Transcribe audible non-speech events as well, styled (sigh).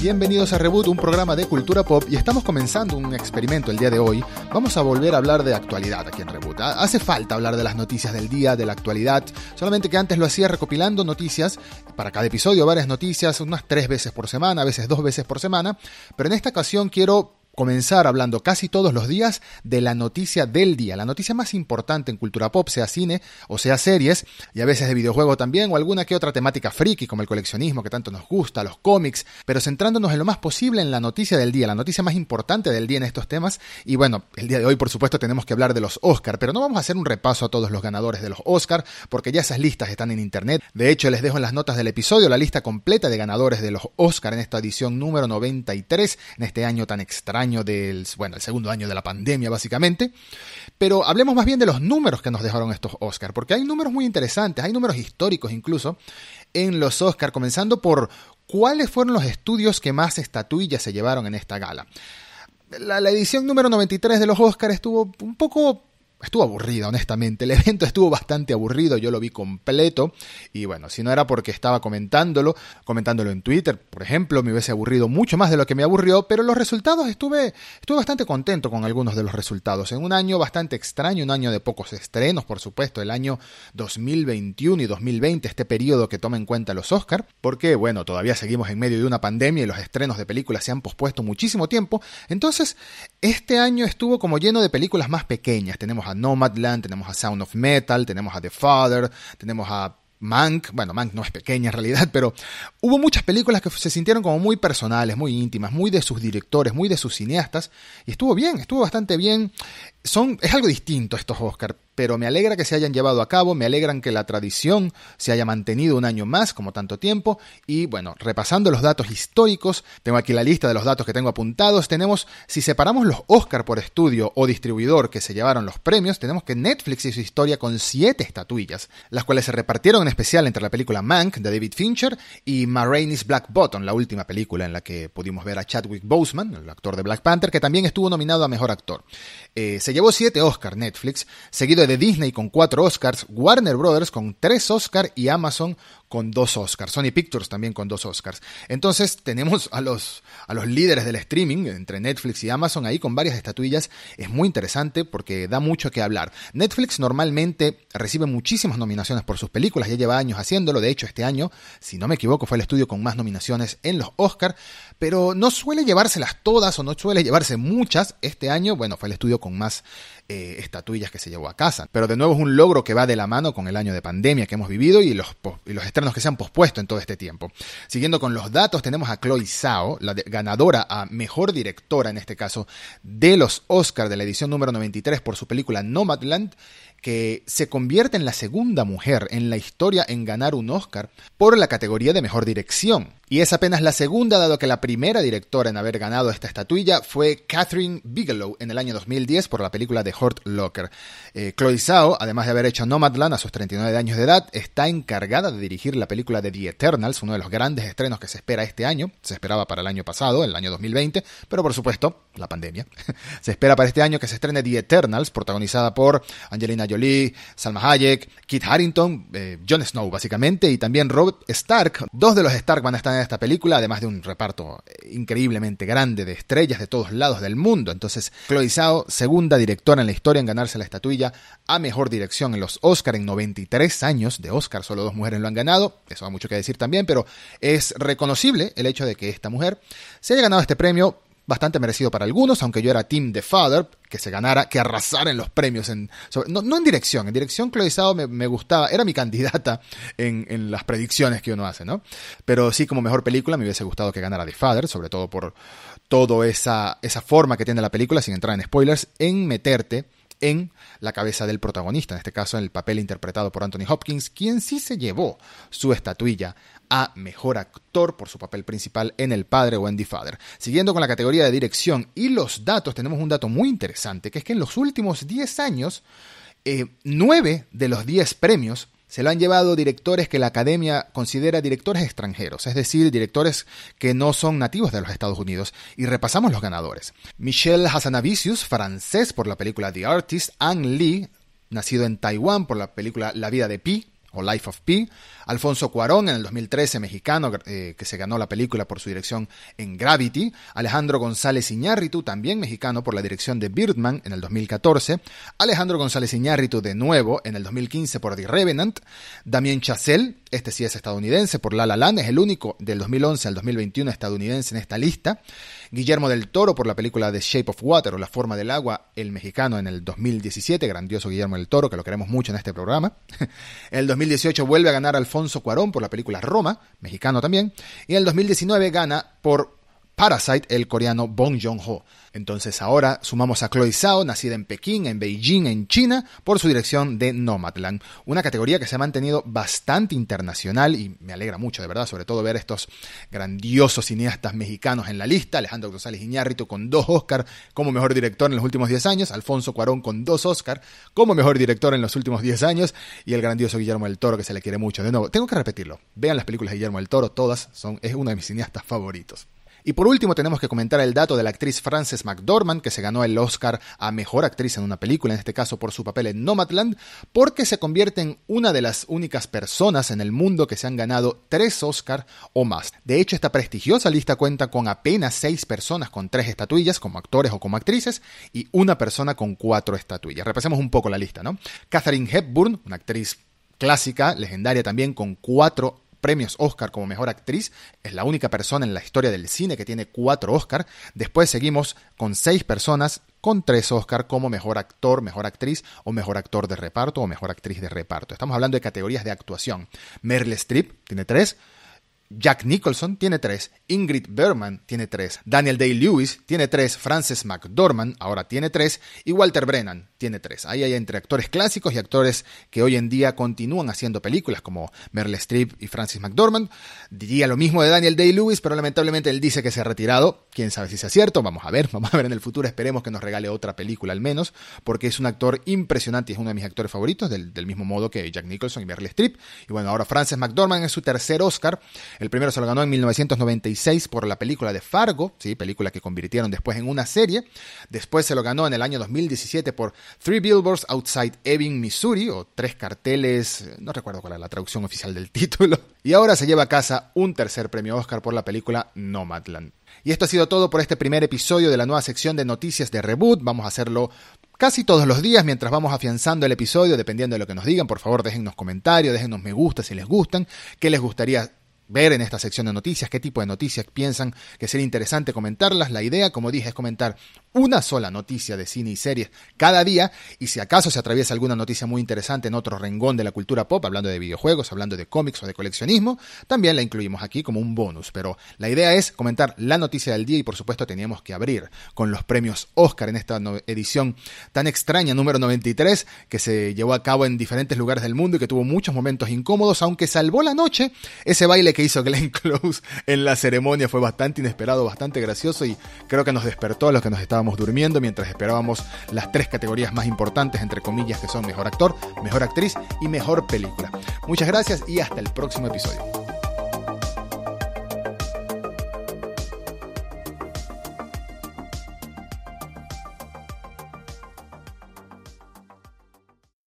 bienvenidos a Reboot, un programa de cultura pop y estamos comenzando un experimento el día de hoy. Vamos a volver a hablar de actualidad aquí en Reboot. Hace falta hablar de las noticias del día, de la actualidad, solamente que antes lo hacía recopilando noticias, para cada episodio varias noticias, unas tres veces por semana, a veces dos veces por semana, pero en esta ocasión quiero comenzar hablando casi todos los días de la noticia del día, la noticia más importante en cultura pop, sea cine o sea series, y a veces de videojuego también, o alguna que otra temática friki como el coleccionismo que tanto nos gusta, los cómics, pero centrándonos en lo más posible en la noticia del día, la noticia más importante del día en estos temas. Y bueno, el día de hoy por supuesto tenemos que hablar de los Oscar, pero no vamos a hacer un repaso a todos los ganadores de los Oscar, porque ya esas listas están en internet. De hecho, les dejo en las notas del episodio la lista completa de ganadores de los Oscar en esta edición número 93, en este año tan extraño del, bueno, el segundo año de la pandemia básicamente, pero hablemos más bien de los números que nos dejaron estos Oscars, porque hay números muy interesantes, hay números históricos incluso en los Oscars, comenzando por cuáles fueron los estudios que más estatuillas se llevaron en esta gala. La, la, edición número 93 de los Oscars estuvo un poco estuvo aburrida, honestamente. El evento estuvo bastante aburrido, yo lo vi completo. Y bueno, si no era porque estaba comentándolo, comentándolo en Twitter, por ejemplo, me hubiese aburrido mucho más de lo que me aburrió, pero los resultados estuve, estuve bastante contento con algunos de los resultados. En un año bastante extraño, un año de pocos estrenos, por supuesto, el año 2021 y 2020, este periodo que toma en cuenta los Oscars, porque bueno, todavía seguimos en medio de una pandemia y los estrenos de películas se han pospuesto muchísimo tiempo. Entonces, este año estuvo como lleno de películas más pequeñas. Tenemos a Nomadland, tenemos a Sound of Metal, tenemos a The Father, tenemos a Mank, bueno, Mank no es pequeña en realidad, pero hubo muchas películas que se sintieron como muy personales, muy íntimas, muy de sus directores, muy de sus cineastas, y estuvo bien, estuvo bastante bien. Son, es algo distinto estos Oscars, pero me alegra que se hayan llevado a cabo, me alegran que la tradición se haya mantenido un año más, como tanto tiempo, y bueno, repasando los datos históricos, tengo aquí la lista de los datos que tengo apuntados, tenemos, si separamos los Oscar por estudio o distribuidor que se llevaron los premios, tenemos que Netflix hizo historia con siete estatuillas, las cuales se repartieron en especial entre la película Mank de David Fincher y Ma Black Bottom, la última película en la que pudimos ver a Chadwick Boseman, el actor de Black Panther, que también estuvo nominado a Mejor Actor. Eh, se llevó siete Oscar Netflix, seguido de Disney con cuatro Oscars, Warner Brothers con tres Oscars y Amazon con dos Oscars, Sony Pictures también con dos Oscars. Entonces tenemos a los, a los líderes del streaming, entre Netflix y Amazon, ahí con varias estatuillas. Es muy interesante porque da mucho que hablar. Netflix normalmente recibe muchísimas nominaciones por sus películas, ya lleva años haciéndolo, de hecho este año, si no me equivoco, fue el estudio con más nominaciones en los Oscars, pero no suele llevárselas todas o no suele llevarse muchas. Este año, bueno, fue el estudio con más eh, estatuillas que se llevó a casa. Pero de nuevo es un logro que va de la mano con el año de pandemia que hemos vivido y los, y los que se han pospuesto en todo este tiempo. Siguiendo con los datos, tenemos a Chloe Zhao, la ganadora a Mejor Directora, en este caso, de los Oscars de la edición número 93 por su película Nomadland, que se convierte en la segunda mujer en la historia en ganar un Oscar por la categoría de Mejor Dirección. Y es apenas la segunda, dado que la primera directora en haber ganado esta estatuilla fue Catherine Bigelow en el año 2010 por la película The Hurt Locker. Eh, Chloe Zhao, además de haber hecho Nomadland a sus 39 años de edad, está encargada de dirigir la película de The Eternals, uno de los grandes estrenos que se espera este año. Se esperaba para el año pasado, el año 2020, pero por supuesto, la pandemia. (laughs) se espera para este año que se estrene The Eternals, protagonizada por Angelina Jolie, Salma Hayek, Kit Harrington, eh, Jon Snow básicamente, y también Robert Stark. Dos de los Stark van a estar esta película, además de un reparto increíblemente grande de estrellas de todos lados del mundo. Entonces, Chloe Zhao, segunda directora en la historia en ganarse la estatuilla a mejor dirección en los Oscar en 93 años de Oscar, solo dos mujeres lo han ganado, eso da mucho que decir también, pero es reconocible el hecho de que esta mujer se haya ganado este premio bastante merecido para algunos, aunque yo era Team The Father, que se ganara, que arrasara en los premios. En, no, en dirección, en dirección Chloe me, me, gustaba, era mi (laughs) candidata en, las predicciones que uno hace, ¿no? Pero sí, como mejor película me hubiese gustado que ganara The Father, sobre todo por toda esa, esa forma que tiene la película, sin entrar en spoilers, en meterte en la cabeza del protagonista, en este caso en el papel interpretado por Anthony Hopkins, quien sí se llevó su estatuilla a Mejor Actor por su papel principal en El Padre o en Father. Siguiendo con la categoría de dirección y los datos, tenemos un dato muy interesante, que es que en los últimos 10 años, eh, 9 de los 10 premios se lo han llevado directores que la academia considera directores extranjeros, es decir, directores que no son nativos de los Estados Unidos. Y repasamos los ganadores. Michel Hazanavicius, francés por la película The Artist, Ang Lee, nacido en Taiwán por la película La vida de Pi, Life of Pi, Alfonso Cuarón en el 2013, mexicano, eh, que se ganó la película por su dirección en Gravity, Alejandro González Iñárritu, también mexicano, por la dirección de Birdman en el 2014, Alejandro González Iñárritu de nuevo en el 2015 por The Revenant, Damien Chazelle, este sí es estadounidense, por La La Land, es el único del 2011 al 2021 estadounidense en esta lista, Guillermo del Toro por la película The Shape of Water o La Forma del Agua, el mexicano en el 2017, grandioso Guillermo del Toro, que lo queremos mucho en este programa. En (laughs) el 2018 vuelve a ganar Alfonso Cuarón por la película Roma, mexicano también. Y en el 2019 gana por Parasite, el coreano Bong Joon-ho. Entonces ahora sumamos a Chloe Zhao, nacida en Pekín, en Beijing, en China, por su dirección de Nomadland, una categoría que se ha mantenido bastante internacional y me alegra mucho, de verdad, sobre todo ver estos grandiosos cineastas mexicanos en la lista, Alejandro González Iñárritu con dos Oscars como mejor director en los últimos 10 años, Alfonso Cuarón con dos Oscars como mejor director en los últimos 10 años y el grandioso Guillermo del Toro que se le quiere mucho. De nuevo, tengo que repetirlo, vean las películas de Guillermo del Toro, todas son, es uno de mis cineastas favoritos. Y por último tenemos que comentar el dato de la actriz Frances McDormand, que se ganó el Oscar a Mejor Actriz en una película, en este caso por su papel en Nomadland, porque se convierte en una de las únicas personas en el mundo que se han ganado tres Oscars o más. De hecho, esta prestigiosa lista cuenta con apenas seis personas con tres estatuillas, como actores o como actrices, y una persona con cuatro estatuillas. Repasemos un poco la lista, ¿no? Catherine Hepburn, una actriz clásica, legendaria también, con cuatro premios Oscar como mejor actriz. Es la única persona en la historia del cine que tiene cuatro Oscar. Después seguimos con seis personas con tres Oscar como mejor actor, mejor actriz o mejor actor de reparto o mejor actriz de reparto. Estamos hablando de categorías de actuación. Meryl Streep tiene tres. Jack Nicholson tiene tres, Ingrid Bergman tiene tres, Daniel Day-Lewis tiene tres, Frances McDormand ahora tiene tres y Walter Brennan tiene tres. Ahí hay entre actores clásicos y actores que hoy en día continúan haciendo películas como Meryl Streep y Frances McDormand. Diría lo mismo de Daniel Day-Lewis, pero lamentablemente él dice que se ha retirado. Quién sabe si sea cierto, vamos a ver, (laughs) vamos a ver en el futuro, esperemos que nos regale otra película al menos, porque es un actor impresionante y es uno de mis actores favoritos, del, mismo modo que Jack Nicholson y Meryl Streep. Y bueno, ahora Frances McDormand es su tercer Oscar. El primero se lo ganó en 1996 por la película de Fargo, ¿sí? película que convirtieron después en una serie. Después se lo ganó en el año 2017 por Three Billboards Outside Ebbing, Missouri, o tres carteles, no recuerdo cuál es la traducción oficial del (laughs) título. Y ahora se lleva a casa un tercer premio Oscar por la película Nomadland. Y esto ha sido todo por este primer episodio de la nueva sección de noticias de Reboot. Vamos a hacerlo casi todos los días mientras vamos afianzando el episodio, dependiendo de lo que nos digan. Por favor, déjennos comentarios, déjennos me gusta si les gustan, qué les gustaría ver en esta sección de noticias, qué tipo de noticias piensan que sería interesante comentarlas. La idea, como dije, es comentar una sola noticia de cine y series cada día y si acaso se atraviesa alguna noticia muy interesante en otro rengón de la cultura pop, hablando de videojuegos, hablando de cómics o de coleccionismo, también la incluimos aquí como un bonus. Pero la idea es comentar la noticia del día y por supuesto teníamos que abrir con los premios Oscar en esta edición tan extraña número 93 que se llevó a cabo en diferentes lugares del mundo y que tuvo muchos momentos incómodos, aunque salvó la noche ese baile que hizo Glenn (laughs) Close en la ceremonia fue bastante inesperado, bastante gracioso y creo que nos despertó a los que nos estábamos durmiendo mientras esperábamos las tres categorías más importantes, entre comillas, que son mejor actor, mejor actriz y mejor película. Muchas gracias y hasta el próximo episodio.